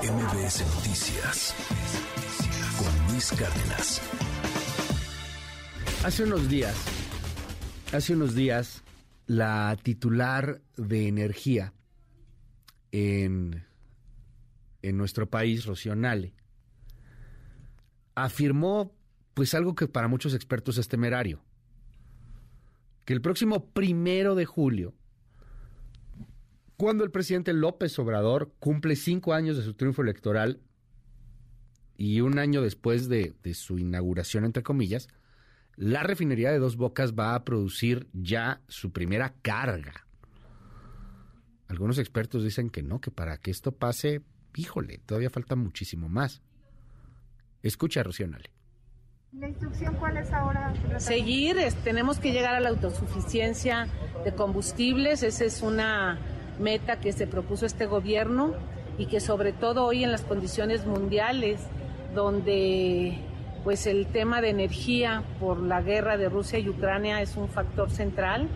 MBS Noticias con Luis Cárdenas. Hace unos días, hace unos días, la titular de energía en, en nuestro país, Rocío afirmó pues algo que para muchos expertos es temerario, que el próximo primero de julio cuando el presidente López Obrador cumple cinco años de su triunfo electoral y un año después de, su inauguración, entre comillas, la refinería de Dos Bocas va a producir ya su primera carga. Algunos expertos dicen que no, que para que esto pase, híjole, todavía falta muchísimo más. Escucha, Rocío ¿La instrucción cuál es ahora? Seguir, tenemos que llegar a la autosuficiencia de combustibles, esa es una meta que se propuso este gobierno y que sobre todo hoy en las condiciones mundiales donde pues el tema de energía por la guerra de Rusia y Ucrania es un factor central,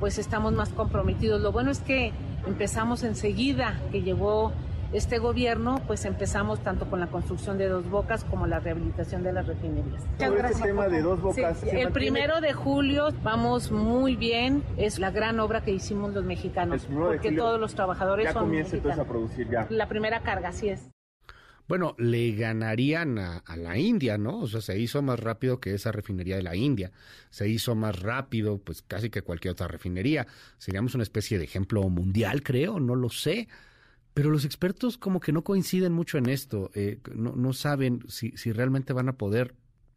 pues estamos más comprometidos. Lo bueno es que empezamos enseguida que llegó este gobierno, pues empezamos tanto con la construcción de dos bocas como la rehabilitación de las refinerías. este tema de dos bocas. el primero de julio vamos muy bien, es la gran obra que hicimos los mexicanos, porque todos los trabajadores ya son comienza entonces a producir ya. La primera carga, así es. Bueno, le ganarían a, a, la India, ¿no? O sea, se hizo más rápido que esa refinería de la India. Se hizo más rápido, pues casi que cualquier otra refinería. Seríamos una especie de ejemplo mundial, creo, no lo sé. Pero los expertos como que no coinciden mucho en esto, eh, no, saben si, si realmente van a poder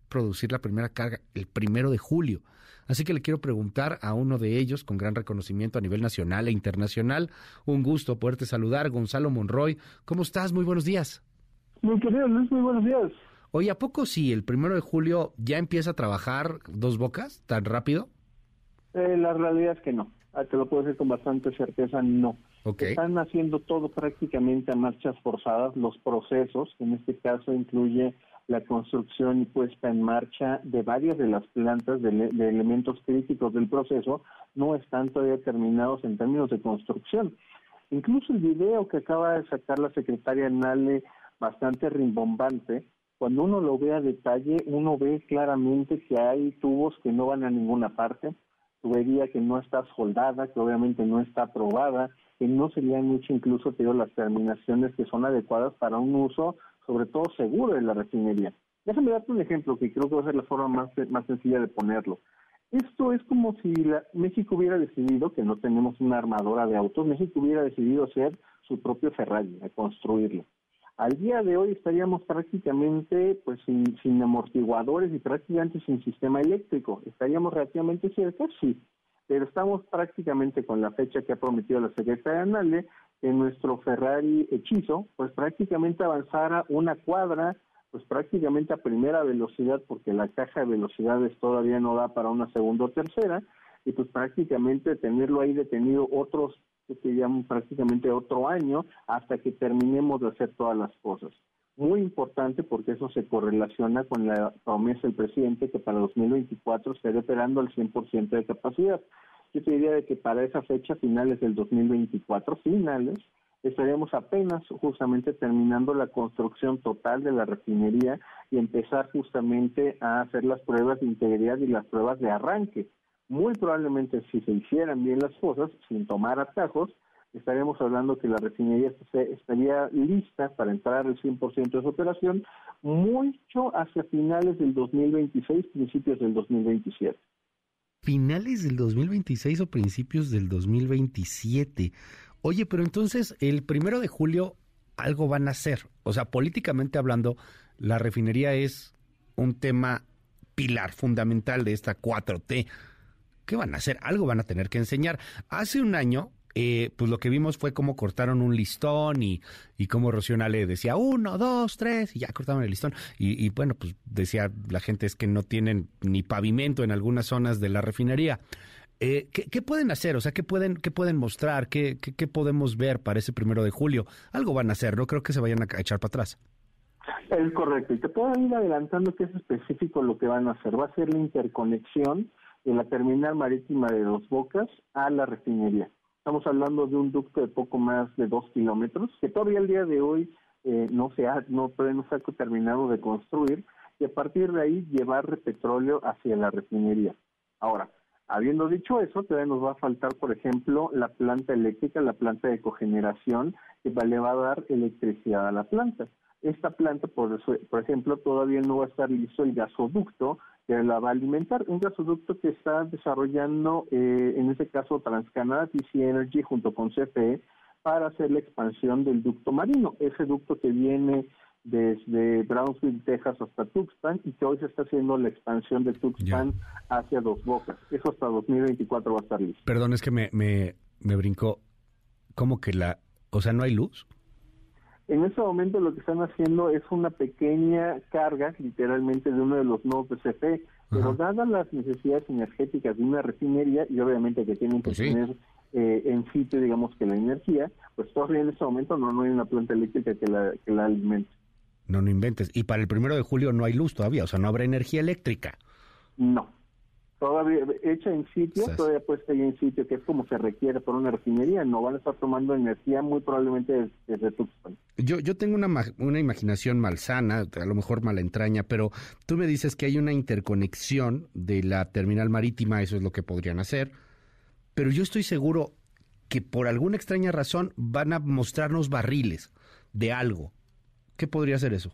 producir la primera carga el primero de julio. Así que le quiero preguntar a uno de ellos, con gran reconocimiento a nivel nacional e internacional, un gusto poderte saludar, Gonzalo Monroy. ¿Cómo estás? Muy buenos días. Muy querido Luis, muy buenos días. Oye, ¿a poco si el primero de julio ya empieza a trabajar dos bocas tan rápido? Eh, la realidad es que no. Ah, te lo puedo decir con bastante certeza, no. Están haciendo todo prácticamente a marchas forzadas, los procesos, en este caso incluye la construcción y puesta en marcha de varias de las plantas de, elementos críticos del proceso, no están todavía terminados en términos de construcción. Incluso el video que acaba de sacar la secretaria Nale, bastante rimbombante, cuando uno lo ve a detalle, uno ve claramente que hay tubos que no van a ninguna parte, tubería que no está soldada, que obviamente no está aprobada, que no serían mucho incluso pero las terminaciones que son adecuadas para un uso, sobre todo seguro de la refinería. Déjame darte un ejemplo que creo que va a ser la forma más, más sencilla de ponerlo. Esto es como si México hubiera decidido, que no tenemos una armadora de autos, México hubiera decidido hacer su propio Ferrari, a construirlo. Al día de hoy estaríamos prácticamente pues sin, sin amortiguadores y prácticamente sin sistema eléctrico. ¿Estaríamos relativamente cerca? Sí, pero estamos prácticamente con la fecha que ha prometido la secretaria Nale que nuestro Ferrari hechizo pues prácticamente avanzara una cuadra pues prácticamente a primera velocidad porque la caja de velocidades todavía no da para una segunda o tercera y pues prácticamente tenerlo ahí detenido otros que llaman prácticamente otro año hasta que terminemos de hacer todas las cosas. Muy importante porque eso se correlaciona con la promesa del presidente que para 2024 esté operando al 100% de capacidad. Yo te diría de que para esa fecha, finales del 2024, finales, estaríamos apenas justamente terminando la construcción total de la refinería y empezar justamente a hacer las pruebas de integridad y las pruebas de arranque muy probablemente si se hicieran bien las cosas, sin tomar atajos, estaríamos hablando que la refinería estaría lista para entrar al 100% de su operación mucho hacia finales del 2026, principios del 2027. Finales del 2026 o principios del 2027. Oye, pero entonces el primero de julio algo van a hacer. O sea, políticamente hablando, la refinería es un tema pilar fundamental de esta 4T. ¿qué van a hacer? Algo van a tener que enseñar. Hace un año, eh, pues lo que vimos fue cómo cortaron un listón y, y cómo Rocío le decía uno, dos, tres, y ya cortaron el listón. Y, bueno, pues decía la gente es que no tienen ni pavimento en algunas zonas de la refinería. Eh, ¿qué, pueden hacer? O sea, ¿qué pueden, qué pueden mostrar? ¿Qué, ¿Qué, podemos ver para ese primero de julio? Algo van a hacer, no creo que se vayan a echar para atrás. Es correcto, y te puedo ir adelantando que es específico lo que van a hacer. Va a ser la interconexión de la terminal marítima de Dos Bocas a la refinería. Estamos hablando de un ducto de poco más de dos kilómetros, que todavía el día de hoy eh, no se ha, no, no se ha terminado de construir y a partir de ahí llevar petróleo hacia la refinería. Ahora, habiendo dicho eso, todavía nos va a faltar, por ejemplo, la planta eléctrica, la planta de cogeneración, que le va a dar electricidad a la planta. Esta planta, por, por ejemplo, todavía no va a estar listo el gasoducto que la va a alimentar, un gasoducto que está desarrollando, eh, en este caso, Transcanada TC Energy junto con CFE, para hacer la expansión del ducto marino. Ese ducto que viene desde Brownsville, Texas hasta Tuxpan y que hoy se está haciendo la expansión de Tuxpan hacia Dos Bocas. Eso hasta 2024 va a estar listo. Perdón, es que me, me, me brincó. ¿Cómo que la... O sea, no hay luz? En ese momento lo que están haciendo es una pequeña carga, literalmente, de uno de los nodos de CFE, pero dadas las necesidades energéticas de una refinería y obviamente que tienen que pues tener eh, en sitio, digamos, que la energía, pues todavía en ese momento no, no hay una planta eléctrica que la, que la alimente. No, no inventes. Y para el primero de julio no hay luz todavía, o sea, no habrá energía eléctrica. No. Todavía hecha en sitio, todavía puesta ahí en sitio, que es como se requiere por una refinería. No van a estar tomando energía muy probablemente desde, Tuxpan. Yo, yo tengo una, una imaginación malsana, a lo mejor mala entraña, pero tú me dices que hay una interconexión de la terminal marítima, eso es lo que podrían hacer. Pero yo estoy seguro que por alguna extraña razón van a mostrarnos barriles de algo ¿Qué podría ser eso?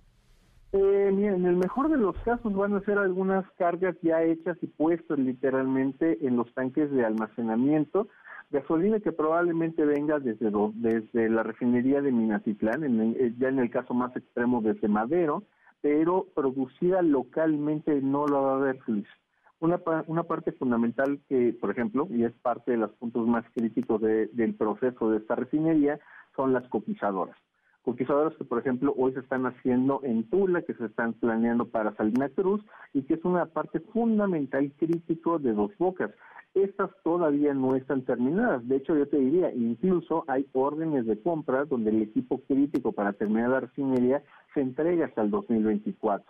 Eh, en el mejor de los casos van a ser algunas cargas ya hechas y puestas literalmente en los tanques de almacenamiento, gasolina que probablemente venga desde, la refinería de Minatitlán, eh, ya en el caso más extremo desde Madero, pero producida localmente no lo va a haber, Luis. Una, una parte fundamental que, por ejemplo, y es parte de los puntos más críticos del proceso de esta refinería, son las copizadoras conquistadoras que, por ejemplo, hoy se están haciendo en Tula, que se están planeando para Salina Cruz y que es una parte fundamental crítico de Dos Bocas. Estas todavía no están terminadas. De hecho, yo te diría, incluso hay órdenes de compra donde el equipo crítico para terminar la refinería se entrega hasta el 2024.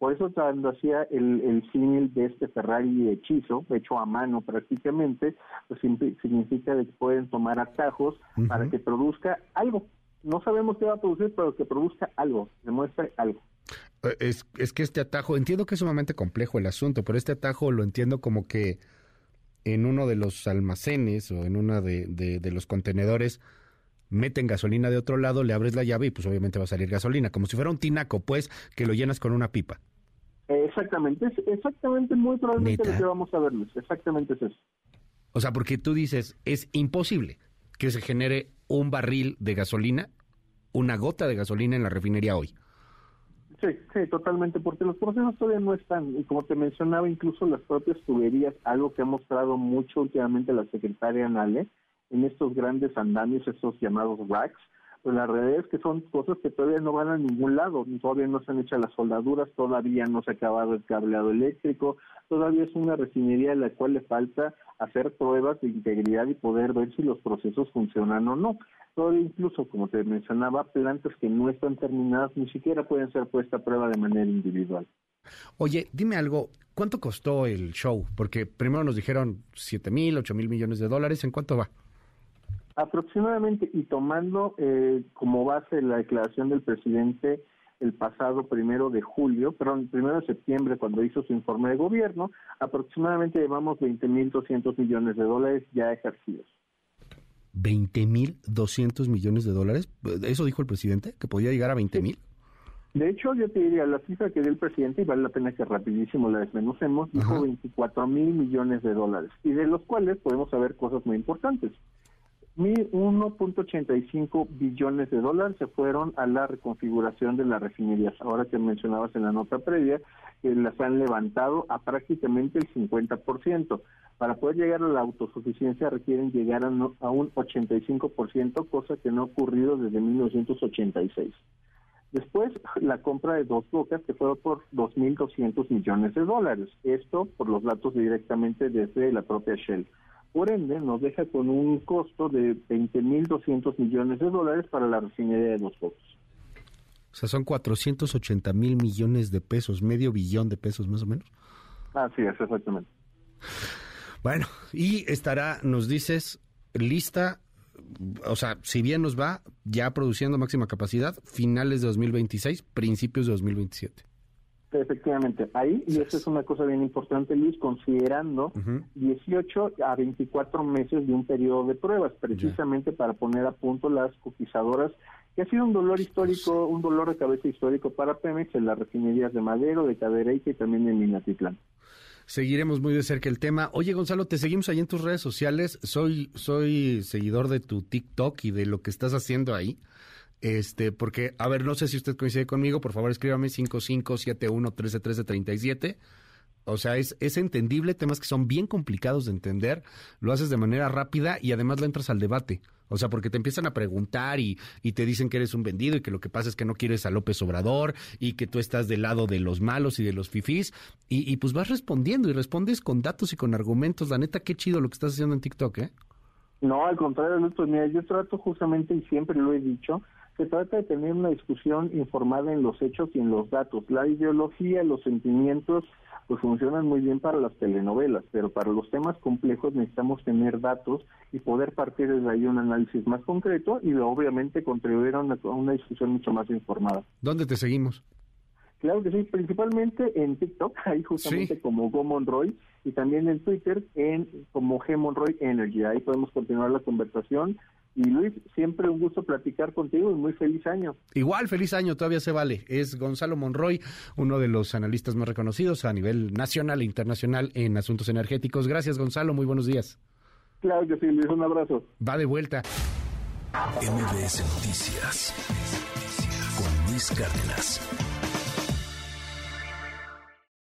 Por eso, cuando hacía el, el símil de este Ferrari hechizo, hecho a mano prácticamente, pues significa que pueden tomar atajos para que produzca algo, no sabemos qué va a producir, pero que produzca algo, demuestre algo. Eh, es, es que este atajo, entiendo que es sumamente complejo el asunto, pero este atajo lo entiendo como que en uno de los almacenes o en uno de, de, los contenedores meten gasolina de otro lado, le abres la llave y pues obviamente va a salir gasolina, como si fuera un tinaco, pues, que lo llenas con una pipa. Exactamente, es exactamente muy probablemente lo que vamos a ver, exactamente es eso. O sea, porque tú dices, es imposible que se genere un barril de gasolina una gota de gasolina en la refinería hoy. Sí, sí, totalmente, porque los procesos todavía no están, y como te mencionaba, incluso las propias tuberías, algo que ha mostrado mucho últimamente la secretaria Nale, en estos grandes andamios, estos llamados racks, pues la realidad es que son cosas que todavía no van a ningún lado, todavía no se han hecho las soldaduras, todavía no se ha acabado el cableado eléctrico, todavía es una refinería a la cual le falta hacer pruebas de integridad y poder ver si los procesos funcionan o no todavía incluso, como te mencionaba, plantas que no están terminadas ni siquiera pueden ser puestas a prueba de manera individual. Oye, dime algo, ¿cuánto costó el show? Porque primero nos dijeron 7 mil, 8 mil millones de dólares, ¿en cuánto va? Aproximadamente, y tomando eh, como base la declaración del presidente el pasado primero de julio, perdón, primero de septiembre, cuando hizo su informe de gobierno, aproximadamente llevamos 20 mil 200 millones de dólares ya ejercidos. 20 mil 200 millones de dólares. ¿Eso dijo el presidente? ¿Que podía llegar a 20 mil? De hecho, yo te diría, la cifra que dio el presidente, y vale la pena que rapidísimo la desmenucemos, dijo 24 mil millones de dólares, y de los cuales podemos saber cosas muy importantes. 1.85 billones de dólares se fueron a la reconfiguración de las refinerías. Ahora que mencionabas en la nota previa, que las han levantado a prácticamente el 50%. Para poder llegar a la autosuficiencia requieren llegar a, a un 85%, cosa que no ha ocurrido desde 1986. Después, la compra de dos bocas que fue por 2.200 millones de dólares. Esto por los datos directamente desde la propia Shell. Por ende, nos deja con un costo de 20.200 millones de dólares para la refinería de Dos Bocas. O sea, son 480 mil millones de pesos, medio billón de pesos más o menos. Así es, exactamente. Bueno, y estará, nos dices, lista o sea, si bien nos va, ya produciendo máxima capacidad, finales de 2026, principios de 2027. Efectivamente, ahí, y eso es una cosa bien importante, Luis, considerando 18 a 24 meses de un periodo de pruebas, precisamente para poner a punto las cotizadoras, que ha sido un dolor histórico, un dolor de cabeza histórico para Pemex en las refinerías de Madero, de Cadereyta y también en Minatitlán. Seguiremos muy de cerca el tema. Oye, Gonzalo, te seguimos ahí en tus redes sociales. Soy, soy seguidor de tu TikTok y de lo que estás haciendo ahí. Este, porque, a ver, no sé si usted coincide conmigo, por favor escríbame 5571-131337. O sea, es, es entendible, temas que son bien complicados de entender, lo haces de manera rápida y además le entras al debate. O sea, porque te empiezan a preguntar y, y, te dicen que eres un vendido y que lo que pasa es que no quieres a López Obrador y que tú estás del lado de los malos y de los fifís. Y, y pues vas respondiendo y respondes con datos y con argumentos. La neta, qué chido lo que estás haciendo en TikTok, ¿eh? No, al contrario, pues mira, yo trato justamente y siempre lo he dicho, se trata de tener una discusión informada en los hechos y en los datos. La ideología, los sentimientos, pues funcionan muy bien para las telenovelas, pero para los temas complejos necesitamos tener datos y poder partir desde ahí un análisis más concreto y obviamente contribuir a una, discusión mucho más informada. ¿Dónde te seguimos? Claro que sí, principalmente en TikTok, ahí justamente como Go Monroy, y también en Twitter en como G Monroy Energy. Ahí podemos continuar la conversación y Luis, siempre un gusto platicar contigo y muy feliz año. Igual, feliz año, todavía se vale. Es Gonzalo Monroy, uno de los analistas más reconocidos a nivel nacional e internacional en asuntos energéticos. Gracias, Gonzalo, muy buenos días. Claro que sí, Luis, un abrazo. Va de vuelta. MBS Noticias con Luis Cárdenas.